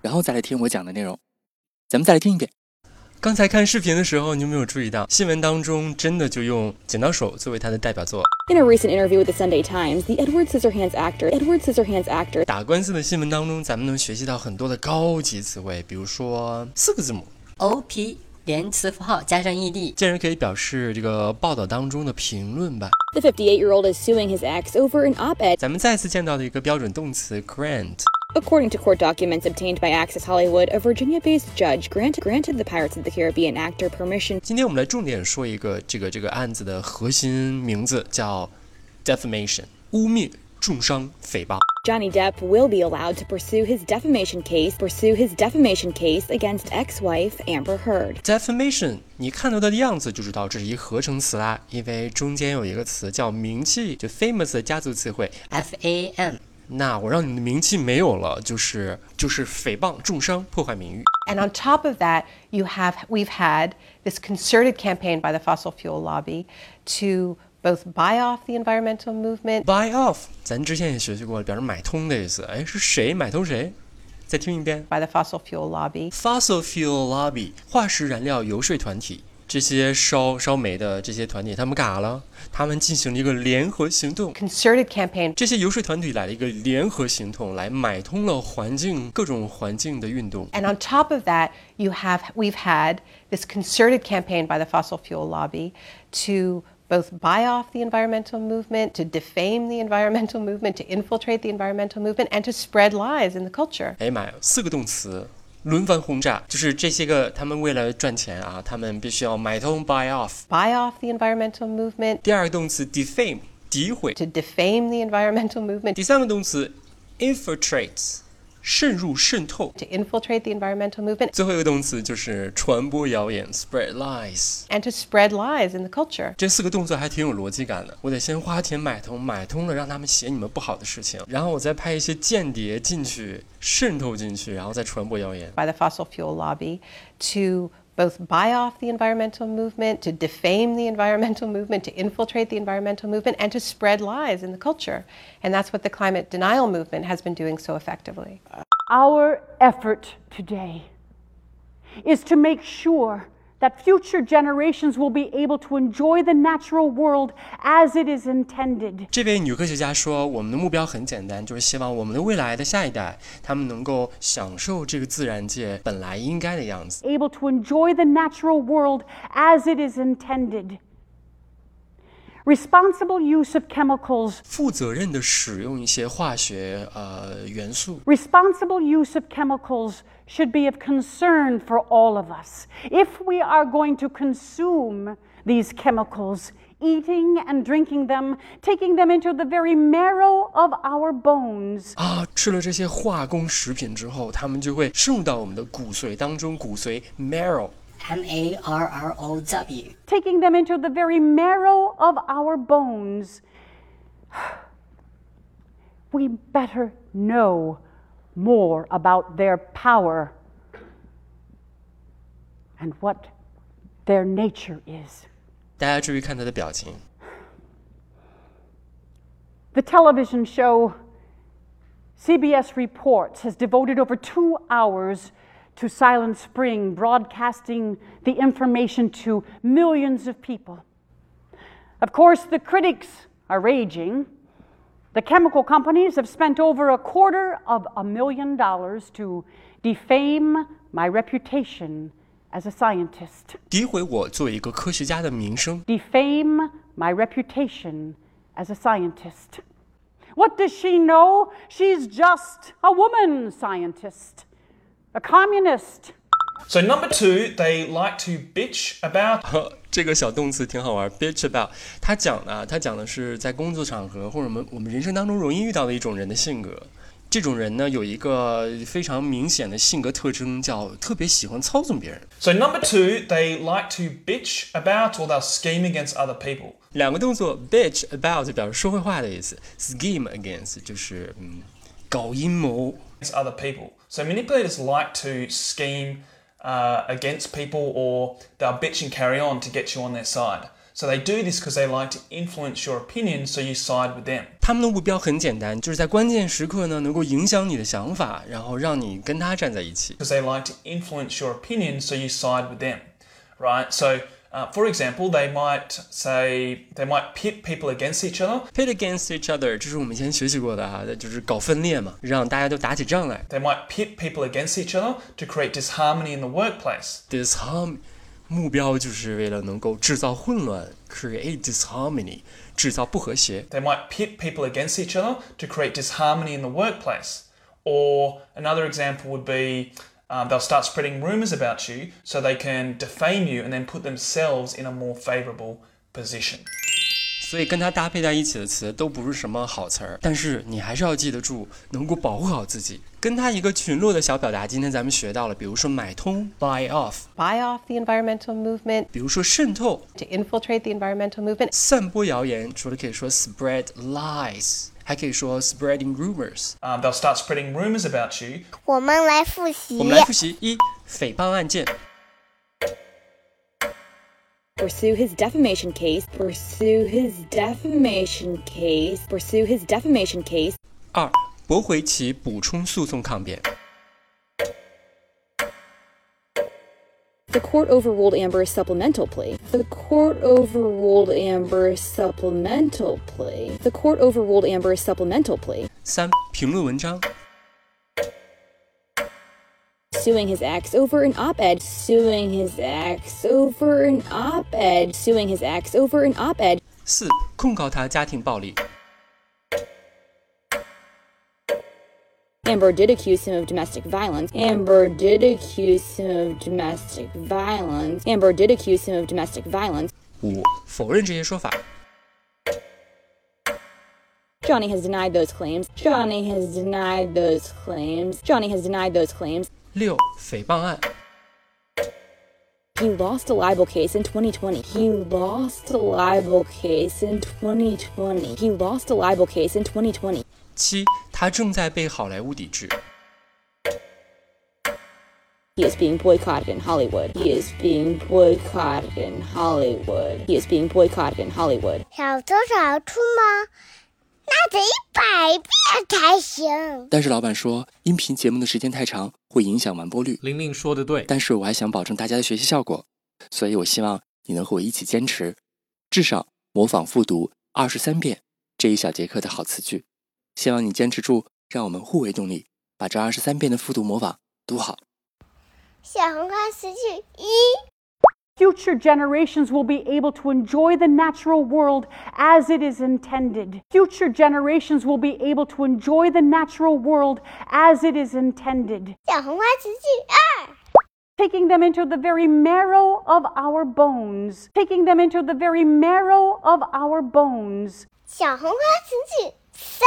然后再来听我讲的内容。咱们再来听一遍。刚才看视频的时候，你有没有注意到新闻当中真的就用剪刀手作为他的代表作？In a recent interview with the Sunday Times, the Edward Scissorhands actor Edward Scissorhands actor 打官司的新闻当中，咱们能学习到很多的高级词汇，比如说四个字母 O P。连词符号加上 ed，竟然可以表示这个报道当中的评论吧。The 58-year-old is suing his ex over an op-ed。咱们再次见到的一个标准动词 grant。According to court documents obtained by Access Hollywood, a Virginia-based judge granted granted the Pirates of the Caribbean actor permission。今天我们来重点说一个这个这个案子的核心名字叫 defamation，污蔑、重伤、诽谤。Johnny Depp will be allowed to pursue his defamation case pursue his defamation case against ex-wife Amber Heard. Defamation，你看到它的样子就知道这是一合成词啦，因为中间有一个词叫名气，就 famous 的家族词汇 F A M。 那我让你的名气没有了，就是就是诽谤、重伤、破坏名誉。And on top of that, you have we've had this concerted campaign by the fossil fuel lobby to both buy off the environmental movement. Buy off，咱之前也学习过，表示买通的意思。哎，是谁买通谁？再听一遍。By the fossil fuel lobby. Fossil fuel lobby，化石燃料游说团体。这些烧烧煤的这些团体，他们干啥了？他们进行了一个联合行动，concerted campaign。这些游说团体来了一个联合行动，来买通了环境各种环境的运动。And on top of that, you have we've had this concerted campaign by the fossil fuel lobby to both buy off the environmental movement, to defame the environmental movement, to infiltrate the environmental movement, and to spread lies in the culture. 哎妈呀，四个动词。 轮番轰炸，就是这些个他们为了赚钱啊，他们必须要买通 buy off，buy off the environmental movement。第二个动词 defame，诋毁，to defame the environmental movement。第三个动词 infiltrates。 渗入、渗透，to infiltrate the environmental movement。最后一个动词就是传播谣言，spread lies，and to spread lies in the culture。这四个动作还挺有逻辑感的。我得先花钱买通，买通了让他们写你们不好的事情，然后我再派一些间谍进去，渗透进去，然后再传播谣言。By the fossil fuel lobby to both buy off the environmental movement, to defame the environmental movement, to infiltrate the environmental movement, and to spread lies in the culture. And that's what the climate denial movement has been doing so effectively. Our effort today is to make sure that future generations will be able to enjoy the natural world as it is intended. 这位女科学家说：“我们的目标很简单，就是希望我们的未来的下一代，他们能够享受这个自然界本来应该的样子。” Able to enjoy the natural world as it is intended. Responsible use of chemicals. 负责任的使用一些化学呃元素。Responsible use of chemicals should be of concern for all of us. If we are going to consume these chemicals, eating and drinking them, taking them into the very marrow of our bones. 啊，吃了这些化工食品之后，它们就会渗入到我们的骨髓当中，骨髓 marrow。M A R R O W. Taking them into the very marrow of our bones. We better know more about their power and what their nature is. 大家注意看他的表情。The television show CBS Reports has devoted over two hours to Silent Spring, broadcasting the information to millions of people. Of course, the critics are raging. The chemical companies have spent over a quarter of a million dollars to defame my reputation as a scientist. Defame my reputation as a scientist. What does she know? She's just a woman scientist a communist. So number two, they like to bitch about. 这个小动词挺好玩，bitch about。它讲的，它讲的是在工作场合或者我们我们人生当中容易遇到的一种人的性格。这种人呢，有一个非常明显的性格特征，叫特别喜欢操纵别人。So number two, they like to bitch about or they'll scheme against other people. 两个动作，bitch about 表示说坏话的意思，scheme against 就是嗯搞阴谋。against other people. So manipulators like to scheme uh, against people or they'll bitch and carry on to get you on their side. So they do this because they like to influence your opinion so you side with them. 他们的目标很简单，就是在关键时刻呢，能够影响你的想法，然后让你跟他站在一起。 Because they like to influence your opinion so you side with them. Right? So uh, for example, they might say they might pit people against each other. Pit against each other，这是我们以前学习过的哈，就是搞分裂嘛，让大家都打起仗来。 They might pit people against each other to create disharmony in the workplace. disharm 目标就是为了能够制造混乱，create disharmony，制造不和谐。 They might pit people against each other to create disharmony in the workplace. Or another example would be um, they'll start spreading rumors about you so they can defame you and then put themselves in a more favorable position. 所以跟它搭配在一起的词都不是什么好词儿，但是你还是要记得住，能够保护好自己。跟它一个群落的小表达，今天咱们学到了，比如说买通 buy off， Buy off the environmental movement, 比如说渗透 to infiltrate the environmental movement. 散播谣言，除了可以说 spread lies， 还可以说 spreading rumors。 Um, they'll start spreading rumors about you. 我们来复习我。们来复习一诽谤案件， Pursue his defamation case. Pursue his defamation case. Pursue his defamation case. 二驳回其补充诉讼抗辩。 The court overruled Amber's supplemental plea. The court overruled Amber's supplemental plea. The court overruled Amber's supplemental plea. 三评论文章。 Suing his ex over an op ed. Suing his ex over an op ed. Suing his ex over an op ed. 四控告他家庭暴力。 Amber did accuse him of domestic violence. Amber did accuse him of domestic violence. Amber did accuse him of domestic violence. 五否认这些说法。 Johnny has denied those claims. Johnny has denied those claims. Johnny has denied those claims. 六诽谤案。 He lost a libel case in 2020. He lost a libel case in 2020. He lost a libel case in 2020. 七他正在被好莱坞抵制。He is being boycotted in Hollywood. He is being boycotted in Hollywood. He is being boycotted in Hollywood. 小偷少出吗？那得一百遍才行。但是老板说，音频节目的时间太长，会影响完播率。玲玲说的对，但是我还想保证大家的学习效果，所以我希望你能和我一起坚持，至少模仿复读二十三遍这一小节课的好词句。希望你坚持住，让我们互为动力，把这二十三遍的复读模仿读好。小红花词句一，Future generations will be able to enjoy the natural world as it is intended. Future generations will be able to enjoy the natural world as it is intended. 小红花词句二，Taking them into the very marrow of our bones. Taking them into the very marrow of our bones. 小红花词句三，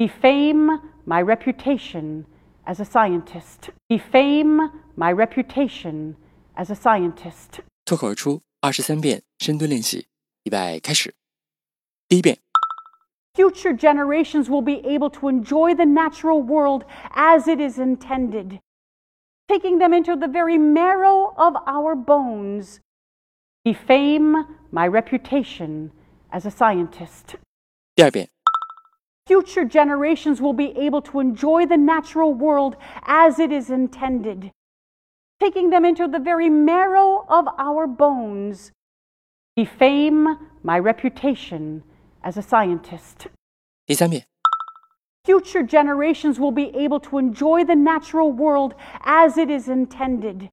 Defame my reputation as a scientist. Defame my reputation as a scientist. 脱口而出二十三遍深蹲练习，预备开始。第一遍， Future generations will be able to enjoy the natural world as it is intended, taking them into the very marrow of our bones. Defame my reputation as a scientist. 第二遍， Future generations will be able to enjoy the natural world as it is intended, taking them into the very marrow of our bones. Defame my reputation as a scientist. 第三遍， Future generations will be able to enjoy the natural world as it is intended,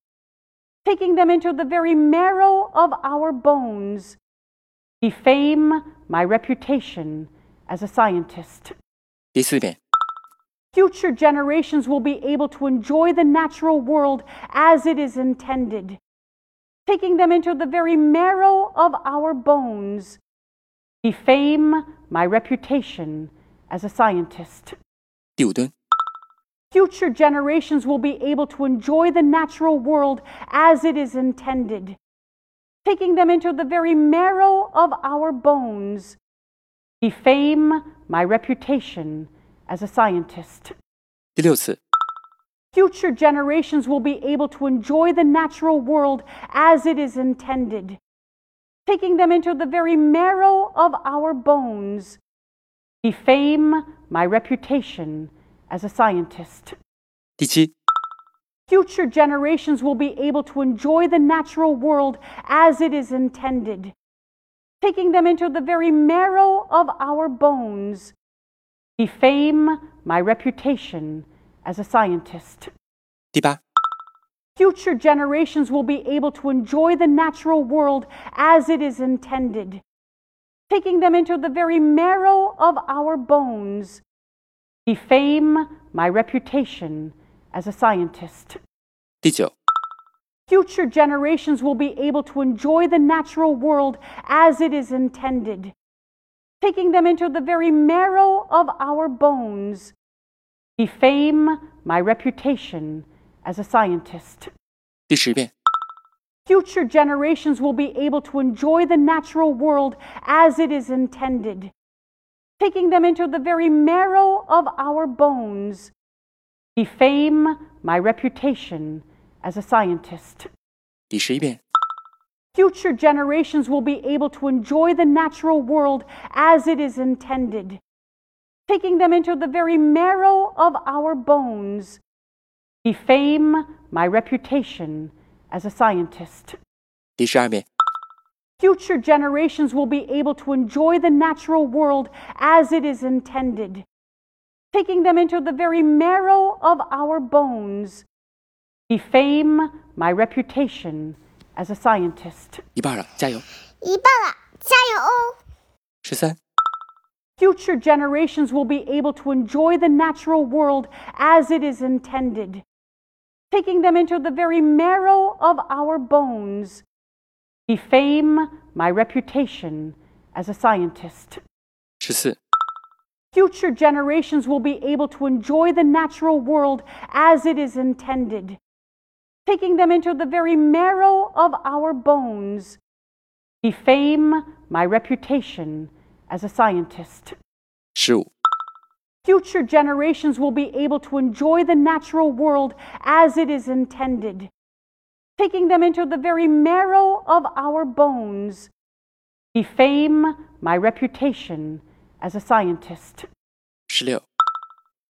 taking them into the very marrow of our bones. Defame my reputation as a scientist. 第四遍， Future generations will be able to enjoy the natural world as it is intended, taking them into the very marrow of our bones. Defame my reputation as a scientist. 第五蹲， Future generations will be able to enjoy the natural world as it is intended, taking them into the very marrow of our bones. Defame my reputation as a scientist. 第六次， Future generations will be able to enjoy the natural world as it is intended, taking them into the very marrow of our bones. Defame my reputation as a scientist. 第七， Future generations will be able to enjoy the natural world as it is intended, taking them into the very marrow of our bones. Defame my reputation as a scientist. 第八， Future generations will be able to enjoy the natural world as it is intended, taking them into the very marrow of our bones. Defame my reputation as a scientist. 第九， Future generations will be able to enjoy the natural world as it is intended, taking them into the very marrow of our bones. Defame my reputation as a scientist. 第十遍， Future generations will be able to enjoy the natural world as it is intended, taking them into the very marrow of our bones. Defame my reputation as a scientist. 第十一遍， Future generations will be able to enjoy the natural world as it is intended, taking them into the very marrow of our bones. Defame my reputation as a scientist. 第十二遍， Future generations will be able to enjoy the natural world as it is intended, taking them into the very marrow of our bones. Defame my reputation as a scientist. 一半了，加油！一半了，加油哦！十三、 Future generations will be able to enjoy the natural world as it is intended, taking them into the very marrow of our bones. Defame my reputation as a scientist. 十四、 Future generations will be able to enjoy the natural world as it is intended, taking them into the very marrow of our bones, defame my reputation as a scientist. Sure. Future generations will be able to enjoy the natural world as it is intended, taking them into the very marrow of our bones, defame my reputation as a scientist.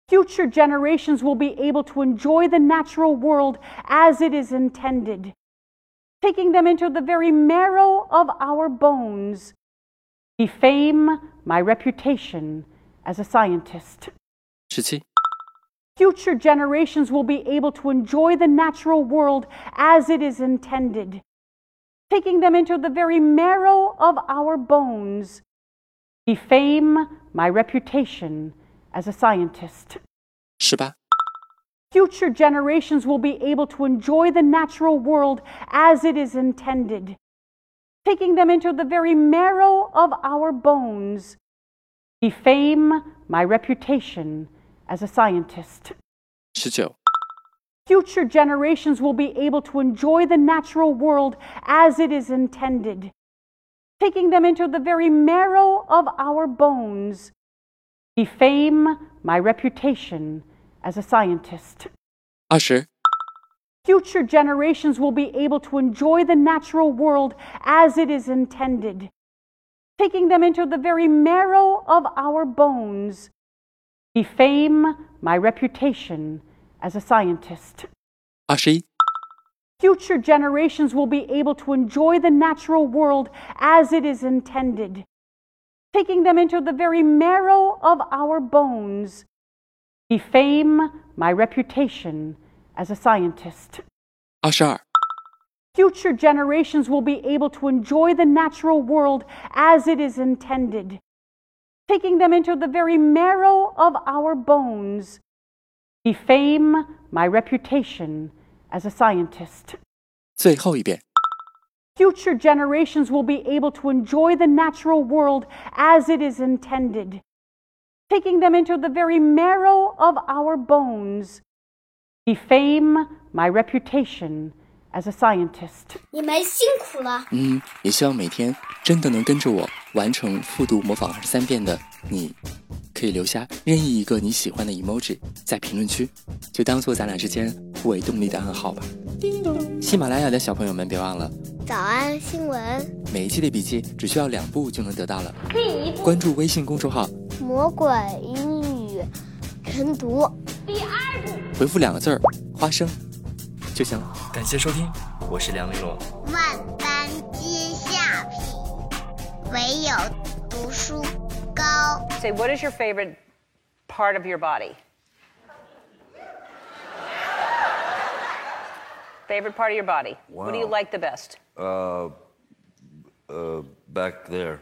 Future generations will be able to enjoy the natural world as it is intended, taking them into the very marrow of our bones. Defame my reputation as a scientist. 十七、Future generations will be able to enjoy the natural world as it is intended, taking them into the very marrow of our bones. Defame my reputation as a scientist. future generations will be able to enjoy the natural world as it is intended, taking them into the very marrow of our bones. Defame my reputation as a scientist. 19. Future generations will be able to enjoy the natural world as it is intended, taking them into the very marrow of our bones defame my reputation as a scientist. 20. Future generations will be able to enjoy the natural world as it is intended, taking them into the very marrow of our bones. Defame my reputation as a scientist. 20. Future generations will be able to enjoy the natural world as it is intended, taking them into the very marrow of our bones. Defame my reputation as a scientist. 二十二、 Future generations will be able to enjoy the natural world as it is intended, taking them into the very marrow of our bones. Defame my reputation as a scientist. 最后一遍。 Future generations will be able to enjoy the natural world as it is intended, taking them into the very marrow of our bones. defame my reputation as a scientist. 你们辛苦了。嗯，也希望每天真的能跟着我完成复读模仿二十三遍的你，可以留下任意一个你喜欢的 emoji 在评论区，就当做咱俩之间互为动力的暗号吧。喜马拉雅的小朋友们，别忘了 早安新闻，每一期的笔记只需要两步就能得到了。关注微信公众号，魔鬼英语晨读。第二步回复两个字儿“花生”就行了。感谢收听，我是梁丽罗。万般皆下品，唯有读书高。Say, what is your favorite part of your body? Favorite part of your body? What do you like the best? Uh, uh, back there.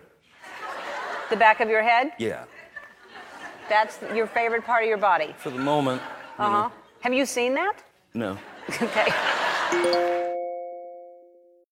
The back of your head? Yeah. That's your favorite part of your body. For the moment. Uh huh. Have you seen that? No. Okay.